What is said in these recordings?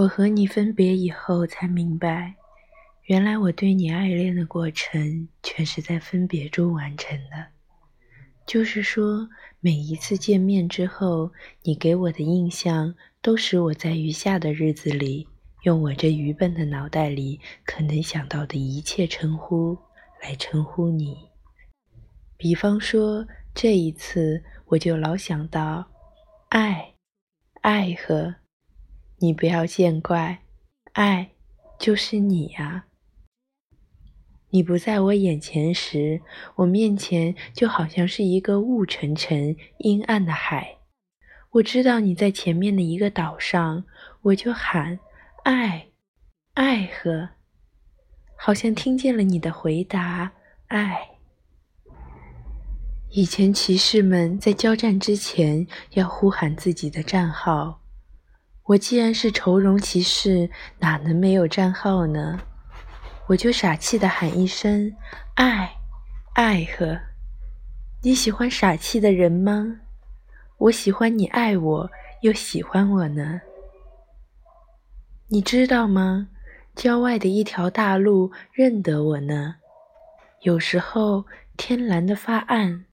我和你分别以后，才明白，原来我对你爱恋的过程，全是在分别中完成的。就是说，每一次见面之后，你给我的印象，都使我在余下的日子里，用我这愚笨的脑袋里可能想到的一切称呼来称呼你。比方说，这一次，我就老想到，爱，爱和。你不要见怪，爱就是你呀。你不在我眼前时，我面前就好像是一个雾沉沉、阴暗的海。我知道你在前面的一个岛上，我就喊爱，爱和，好像听见了你的回答，爱。以前骑士们在交战之前要呼喊自己的战号。我既然是愁容骑士，哪能没有战号呢？我就傻气的喊一声“爱，爱呵”。你喜欢傻气的人吗？我喜欢你爱我又喜欢我呢。你知道吗？郊外的一条大路认得我呢。有时候天蓝的发暗，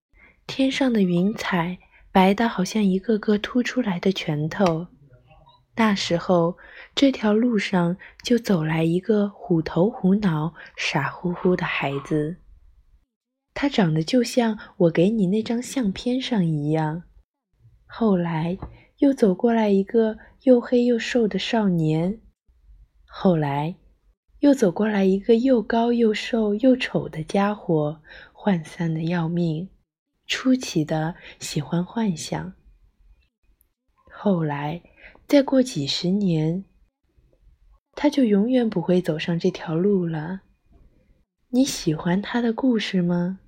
天上的云彩白的好像一个个凸出来的拳头。那时候，这条路上就走来一个虎头虎脑、傻乎乎的孩子。他长得就像我给你那张相片上一样。后来又走过来一个又黑又瘦的少年。后来又走过来一个又高又瘦又丑的家伙，涣散的要命，出奇的喜欢幻想。后来。再过几十年，他就永远不会走上这条路了。你喜欢他的故事吗？